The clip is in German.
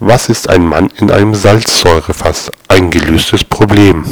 Was ist ein Mann in einem Salzsäurefass? Ein gelöstes Problem